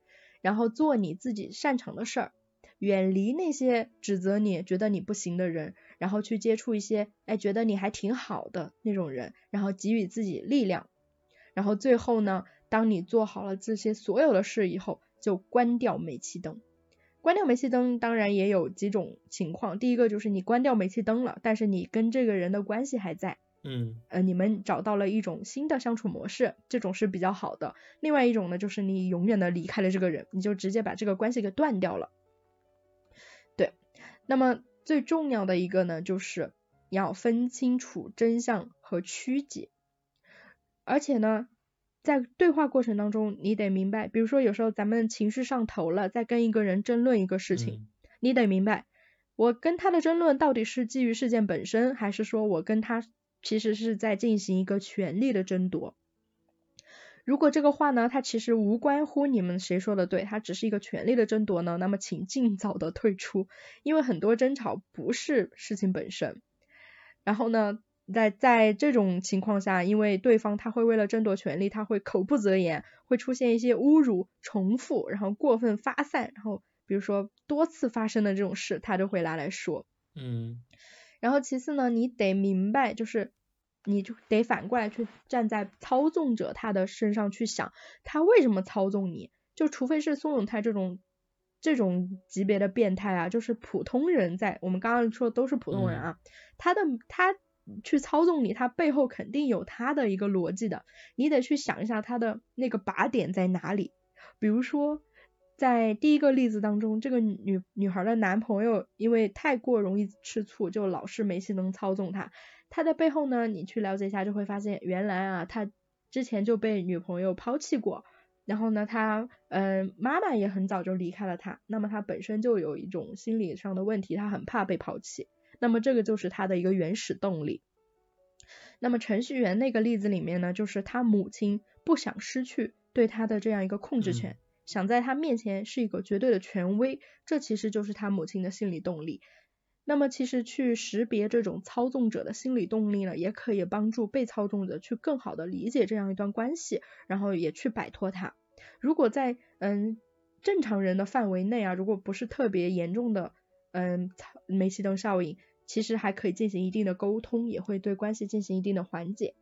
然后做你自己擅长的事儿，远离那些指责你、觉得你不行的人，然后去接触一些哎觉得你还挺好的那种人，然后给予自己力量。然后最后呢，当你做好了这些所有的事以后，就关掉煤气灯。关掉煤气灯当然也有几种情况，第一个就是你关掉煤气灯了，但是你跟这个人的关系还在，嗯，呃，你们找到了一种新的相处模式，这种是比较好的。另外一种呢，就是你永远的离开了这个人，你就直接把这个关系给断掉了。对，那么最重要的一个呢，就是要分清楚真相和曲解，而且呢。在对话过程当中，你得明白，比如说有时候咱们情绪上头了，在跟一个人争论一个事情，你得明白，我跟他的争论到底是基于事件本身，还是说我跟他其实是在进行一个权力的争夺。如果这个话呢，它其实无关乎你们谁说的对，它只是一个权力的争夺呢，那么请尽早的退出，因为很多争吵不是事情本身。然后呢？在在这种情况下，因为对方他会为了争夺权利，他会口不择言，会出现一些侮辱、重复，然后过分发散，然后比如说多次发生的这种事，他都会拿来说。嗯。然后其次呢，你得明白，就是你就得反过来去站在操纵者他的身上去想，他为什么操纵你？就除非是宋永泰这种这种级别的变态啊，就是普通人在我们刚刚说都是普通人啊，他的他。去操纵你，他背后肯定有他的一个逻辑的，你得去想一下他的那个靶点在哪里。比如说，在第一个例子当中，这个女女孩的男朋友因为太过容易吃醋，就老是煤气灯操纵他。他的背后呢，你去了解一下就会发现，原来啊，他之前就被女朋友抛弃过，然后呢，他嗯妈妈也很早就离开了他，那么他本身就有一种心理上的问题，他很怕被抛弃。那么这个就是他的一个原始动力。那么程序员那个例子里面呢，就是他母亲不想失去对他的这样一个控制权，想在他面前是一个绝对的权威，这其实就是他母亲的心理动力。那么其实去识别这种操纵者的心理动力呢，也可以帮助被操纵者去更好的理解这样一段关系，然后也去摆脱它。如果在嗯正常人的范围内啊，如果不是特别严重的嗯煤气灯效应。其实还可以进行一定的沟通，也会对关系进行一定的缓解。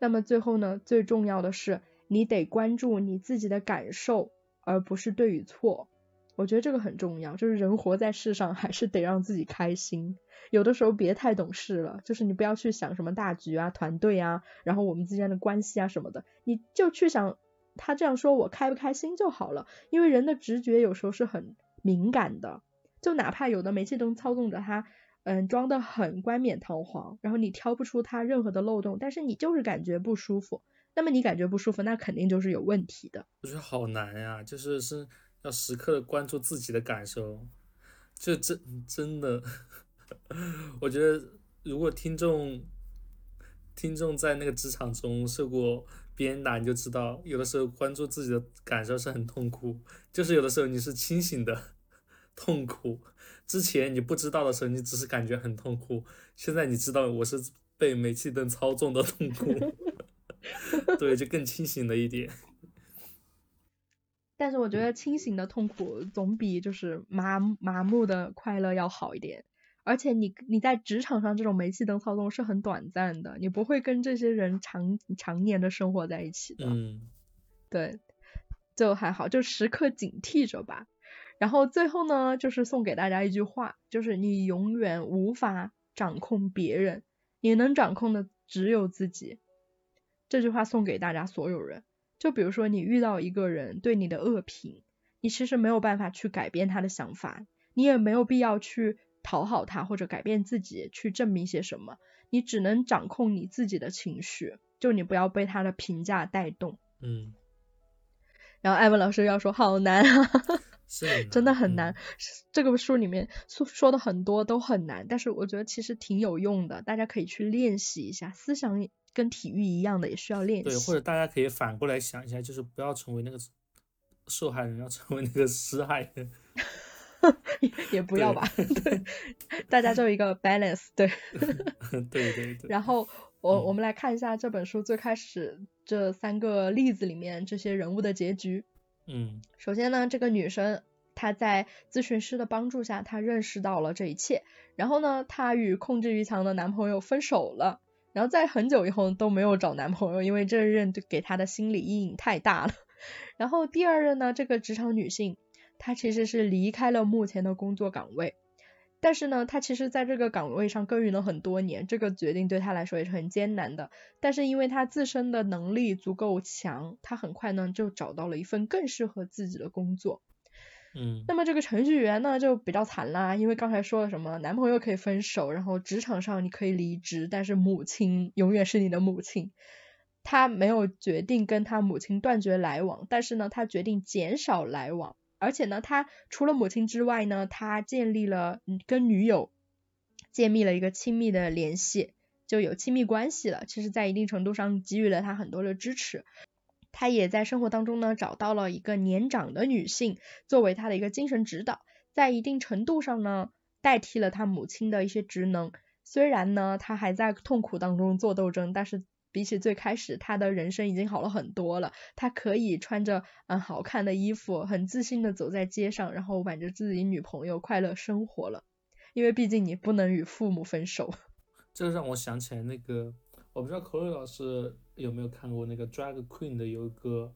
那么最后呢，最重要的是你得关注你自己的感受，而不是对与错。我觉得这个很重要，就是人活在世上还是得让自己开心。有的时候别太懂事了，就是你不要去想什么大局啊、团队啊，然后我们之间的关系啊什么的，你就去想他这样说我开不开心就好了。因为人的直觉有时候是很敏感的，就哪怕有的煤气灯操纵着他，嗯，装的很冠冕堂皇，然后你挑不出他任何的漏洞，但是你就是感觉不舒服。那么你感觉不舒服，那肯定就是有问题的。我觉得好难呀，就是是要时刻的关注自己的感受，就真真的。我觉得，如果听众听众在那个职场中受过鞭打，你就知道，有的时候关注自己的感受是很痛苦。就是有的时候你是清醒的痛苦，之前你不知道的时候，你只是感觉很痛苦。现在你知道我是被煤气灯操纵的痛苦，对，就更清醒了一点。但是我觉得清醒的痛苦总比就是麻麻木的快乐要好一点。而且你你在职场上这种煤气灯操纵是很短暂的，你不会跟这些人长常年的生活在一起的。嗯，对，就还好，就时刻警惕着吧。然后最后呢，就是送给大家一句话，就是你永远无法掌控别人，你能掌控的只有自己。这句话送给大家所有人。就比如说你遇到一个人对你的恶评，你其实没有办法去改变他的想法，你也没有必要去。讨好他或者改变自己去证明些什么，你只能掌控你自己的情绪，就你不要被他的评价带动。嗯。然后艾文老师要说好难啊，真的很难。这个书里面说说的很多都很难，但是我觉得其实挺有用的，大家可以去练习一下。思想跟体育一样的，也需要练习。对，或者大家可以反过来想一下，就是不要成为那个受害人，要成为那个施害人。也不要吧，对，大家就一个 balance，对，对对对。然后我我们来看一下这本书最开始这三个例子里面这些人物的结局。嗯，首先呢，这个女生她在咨询师的帮助下，她认识到了这一切。然后呢，她与控制欲强的男朋友分手了。然后在很久以后都没有找男朋友，因为这任给她的心理阴影太大了。然后第二任呢，这个职场女性。她其实是离开了目前的工作岗位，但是呢，他其实在这个岗位上耕耘了很多年，这个决定对他来说也是很艰难的。但是因为他自身的能力足够强，他很快呢就找到了一份更适合自己的工作。嗯，那么这个程序员呢就比较惨啦，因为刚才说了什么，男朋友可以分手，然后职场上你可以离职，但是母亲永远是你的母亲。他没有决定跟他母亲断绝来往，但是呢，他决定减少来往。而且呢，他除了母亲之外呢，他建立了跟女友建立了一个亲密的联系，就有亲密关系了。其实，在一定程度上给予了他很多的支持。他也在生活当中呢，找到了一个年长的女性作为他的一个精神指导，在一定程度上呢，代替了他母亲的一些职能。虽然呢，他还在痛苦当中做斗争，但是。比起最开始，他的人生已经好了很多了。他可以穿着嗯好看的衣服，很自信的走在街上，然后挽着自己女朋友快乐生活了。因为毕竟你不能与父母分手。这让我想起来那个，我不知道口瑞老师有没有看过那个 Drag Queen 的有一个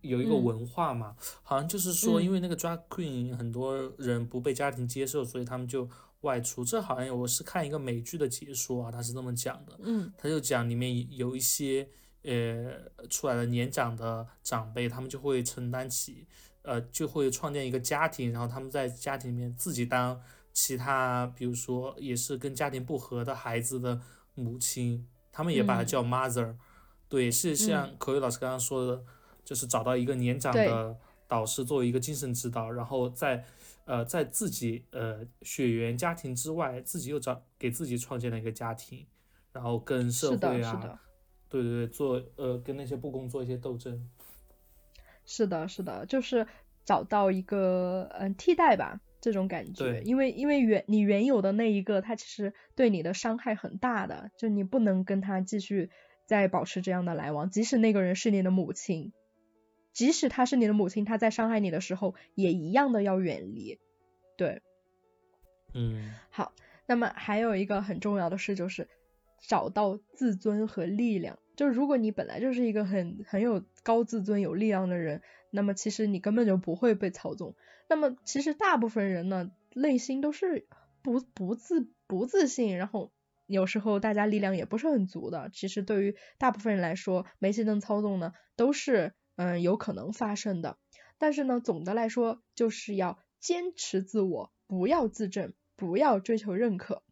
有一个文化嘛？好像就是说，因为那个 Drag Queen 很多人不被家庭接受，所以他们就。外出，这好像我是看一个美剧的解说啊，他是这么讲的，嗯，他就讲里面有一些呃出来的年长的长辈，他们就会承担起，呃，就会创建一个家庭，然后他们在家庭里面自己当其他，比如说也是跟家庭不和的孩子的母亲，他们也把它叫 mother，对，是像口语老师刚刚说的，就是找到一个年长的导师作为一个精神指导，然后在。呃，在自己呃血缘家庭之外，自己又找给自己创建了一个家庭，然后跟社会啊，对对对，做呃跟那些不公做一些斗争。是的，是的，就是找到一个嗯替代吧，这种感觉。因为因为原你原有的那一个，他其实对你的伤害很大的，就你不能跟他继续再保持这样的来往，即使那个人是你的母亲。即使她是你的母亲，她在伤害你的时候，也一样的要远离。对，嗯，好。那么还有一个很重要的事就是，找到自尊和力量。就如果你本来就是一个很很有高自尊、有力量的人，那么其实你根本就不会被操纵。那么其实大部分人呢，内心都是不不自不自信，然后有时候大家力量也不是很足的。其实对于大部分人来说，煤气灯操纵呢，都是嗯有可能发生的。但是呢，总的来说就是要坚持自我，不要自证，不要追求认可。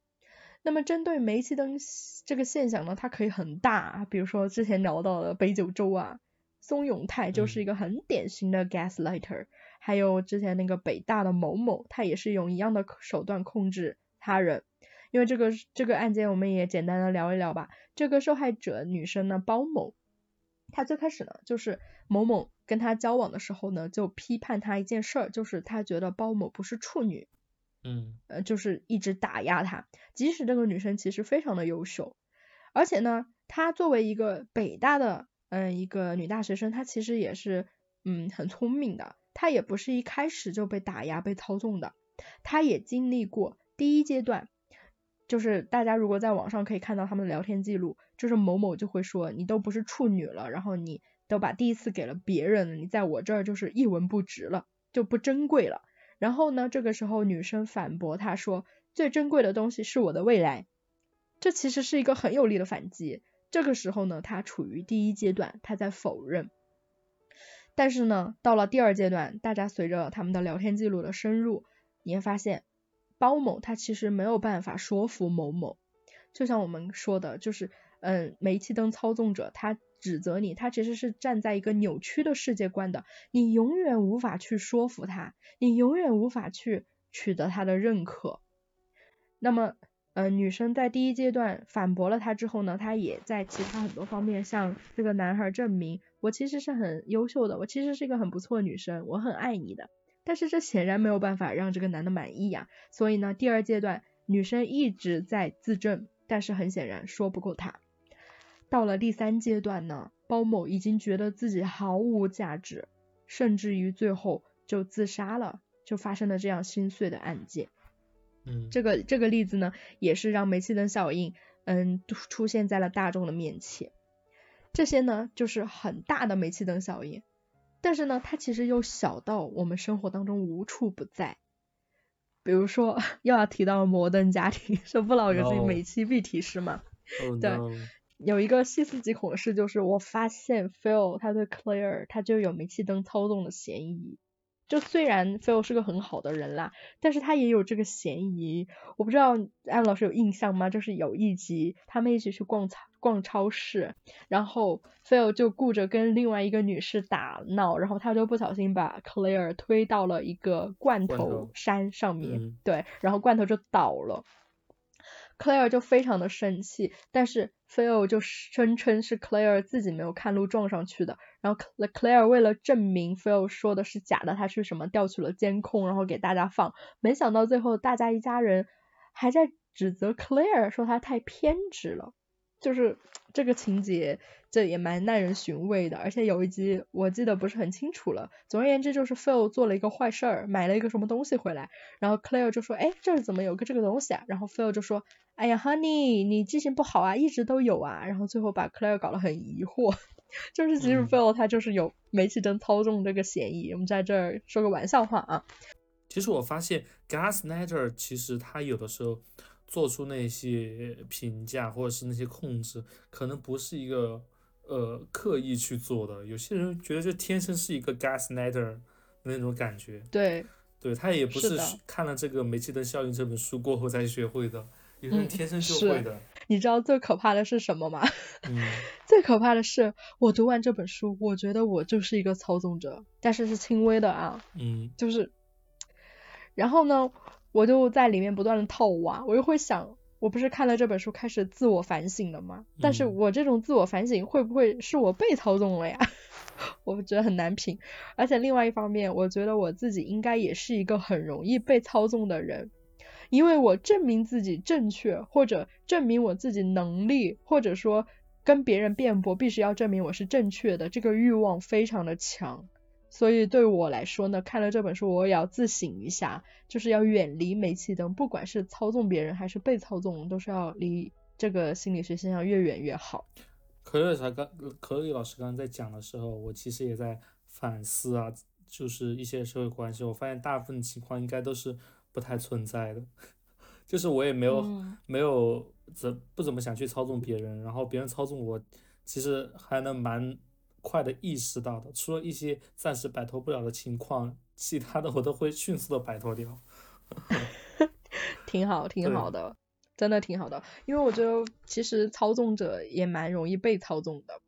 那么针对煤气灯这个现象呢，它可以很大，比如说之前聊到的北九州啊，松永泰就是一个很典型的 gaslighter，还有之前那个北大的某某，他也是用一样的手段控制他人。因为这个这个案件，我们也简单的聊一聊吧。这个受害者女生呢，包某，她最开始呢，就是某某跟他交往的时候呢，就批判他一件事儿，就是他觉得包某不是处女。嗯，呃，就是一直打压他，即使这个女生其实非常的优秀，而且呢，她作为一个北大的，嗯，一个女大学生，她其实也是，嗯，很聪明的，她也不是一开始就被打压、被操纵的，她也经历过第一阶段，就是大家如果在网上可以看到他们的聊天记录，就是某某就会说你都不是处女了，然后你都把第一次给了别人，你在我这儿就是一文不值了，就不珍贵了。然后呢，这个时候女生反驳他说：“最珍贵的东西是我的未来。”这其实是一个很有力的反击。这个时候呢，他处于第一阶段，他在否认。但是呢，到了第二阶段，大家随着他们的聊天记录的深入，你会发现，包某他其实没有办法说服某某。就像我们说的，就是嗯，煤气灯操纵者他。指责你，他其实是站在一个扭曲的世界观的，你永远无法去说服他，你永远无法去取得他的认可。那么，呃，女生在第一阶段反驳了他之后呢，她也在其他很多方面向这个男孩证明，我其实是很优秀的，我其实是一个很不错的女生，我很爱你的。但是这显然没有办法让这个男的满意呀，所以呢，第二阶段女生一直在自证，但是很显然说不过他。到了第三阶段呢，包某已经觉得自己毫无价值，甚至于最后就自杀了，就发生了这样心碎的案件。嗯，这个这个例子呢，也是让煤气灯效应，嗯，出现在了大众的面前。这些呢，就是很大的煤气灯效应，但是呢，它其实又小到我们生活当中无处不在。比如说，又要提到摩登家庭，说不老有这每期必提示嘛？对。有一个细思极恐的事，就是我发现 Phil 他对 Claire 他就有煤气灯操纵的嫌疑。就虽然 Phil 是个很好的人啦，但是他也有这个嫌疑。我不知道安老师有印象吗？就是有一集他们一起去逛超逛超市，然后 Phil 就顾着跟另外一个女士打闹，然后他就不小心把 Claire 推到了一个罐头山上面，对，然后罐头就倒了。Claire 就非常的生气，但是 Phil 就声称是 Claire 自己没有看路撞上去的，然后 Claire 为了证明 Phil 说的是假的，他去什么调取了监控，然后给大家放，没想到最后大家一家人还在指责 Claire 说他太偏执了，就是这个情节。这也蛮耐人寻味的，而且有一集我记得不是很清楚了。总而言之，就是 Phil 做了一个坏事儿，买了一个什么东西回来，然后 Claire 就说：“哎，这儿怎么有个这个东西啊？”然后 Phil 就说：“哎呀，Honey，你记性不好啊，一直都有啊。”然后最后把 Claire 搞得很疑惑，就是其实 Phil 他就是有煤气灯操纵这个嫌疑。我们在这儿说个玩笑话啊。其实我发现 Gaslighter 其实他有的时候做出那些评价或者是那些控制，可能不是一个。呃，刻意去做的，有些人觉得这天生是一个 gaslighter 那种感觉。对，对他也不是看了这个《煤气灯效应》这本书过后才学会的，有些人天生就会的。你知道最可怕的是什么吗？嗯。最可怕的是，我读完这本书，我觉得我就是一个操纵者，但是是轻微的啊。嗯。就是，然后呢，我就在里面不断的套娃，我又会想。我不是看了这本书开始自我反省了吗？但是我这种自我反省会不会是我被操纵了呀？我觉得很难评。而且另外一方面，我觉得我自己应该也是一个很容易被操纵的人，因为我证明自己正确，或者证明我自己能力，或者说跟别人辩驳，必须要证明我是正确的，这个欲望非常的强。所以对我来说呢，看了这本书，我也要自省一下，就是要远离煤气灯，不管是操纵别人还是被操纵，都是要离这这个心理学现象越远越好。可乐才刚，可乐老师刚刚在讲的时候，我其实也在反思啊，就是一些社会关系，我发现大部分情况应该都是不太存在的，就是我也没有没有怎不怎么想去操纵别人，然后别人操纵我，其实还能蛮快的意识到的，除了一些暂时摆脱不了的情况，其他的我都会迅速的摆脱掉。挺好，挺好的。真的挺好的，因为我觉得其实操纵者也蛮容易被操纵的。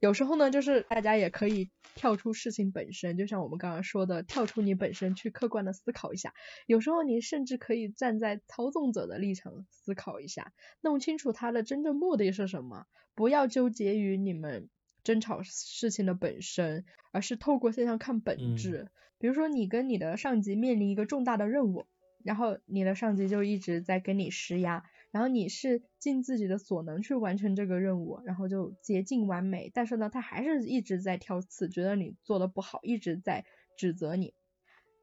有时候呢，就是大家也可以跳出事情本身，就像我们刚刚说的，跳出你本身去客观的思考一下。有时候你甚至可以站在操纵者的立场思考一下，弄清楚他的真正目的是什么。不要纠结于你们争吵事情的本身，而是透过现象看本质。比如说，你跟你的上级面临一个重大的任务。然后你的上级就一直在跟你施压，然后你是尽自己的所能去完成这个任务，然后就竭尽完美，但是呢，他还是一直在挑刺，觉得你做的不好，一直在指责你。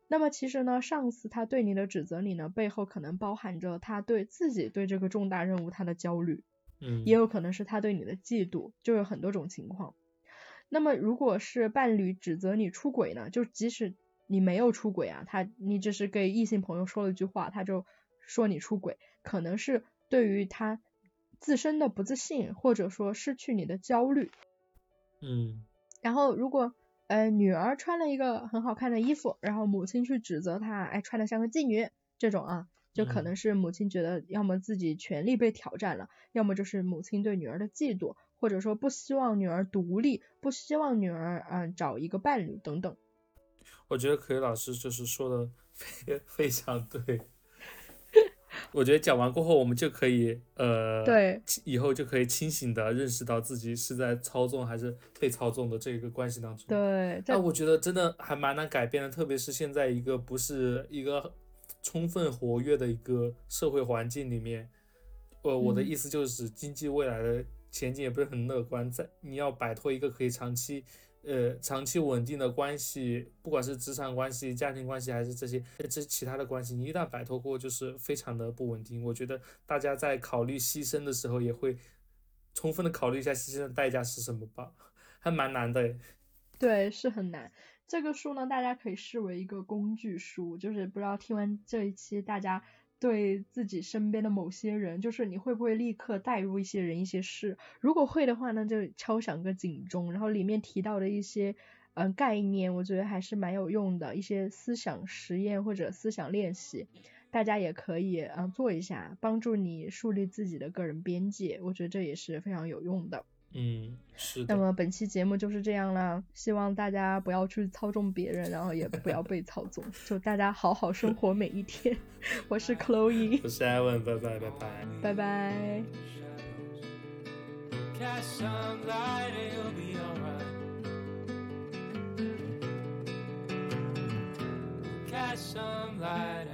那么其实呢，上司他对你的指责里呢，背后可能包含着他对自己对这个重大任务他的焦虑，嗯，也有可能是他对你的嫉妒，就有很多种情况。那么如果是伴侣指责你出轨呢，就即使。你没有出轨啊，他你只是给异性朋友说了一句话，他就说你出轨，可能是对于他自身的不自信，或者说失去你的焦虑。嗯。然后如果呃女儿穿了一个很好看的衣服，然后母亲去指责她，哎穿的像个妓女，这种啊，就可能是母亲觉得要么自己权利被挑战了，要么就是母亲对女儿的嫉妒，或者说不希望女儿独立，不希望女儿嗯找一个伴侣等等。我觉得可以老师就是说的非 非常对，我觉得讲完过后，我们就可以呃，对，以后就可以清醒的认识到自己是在操纵还是被操纵的这个关系当中。对，但我觉得真的还蛮难改变的，特别是现在一个不是一个充分活跃的一个社会环境里面，呃，我的意思就是经济未来的前景也不是很乐观，在你要摆脱一个可以长期。呃，长期稳定的关系，不管是职场关系、家庭关系，还是这些这其他的关系，你一旦摆脱过，就是非常的不稳定。我觉得大家在考虑牺牲的时候，也会充分的考虑一下牺牲的代价是什么吧，还蛮难的。对，是很难。这个书呢，大家可以视为一个工具书，就是不知道听完这一期大家。对自己身边的某些人，就是你会不会立刻带入一些人、一些事？如果会的话呢，就敲响个警钟。然后里面提到的一些嗯概念，我觉得还是蛮有用的，一些思想实验或者思想练习，大家也可以嗯做一下，帮助你树立自己的个人边界。我觉得这也是非常有用的。嗯，是的。那么本期节目就是这样啦，希望大家不要去操纵别人，然后也不要被操纵，就大家好好生活每一天。我是 Chloe，我是艾文，拜拜拜拜，拜拜。Some light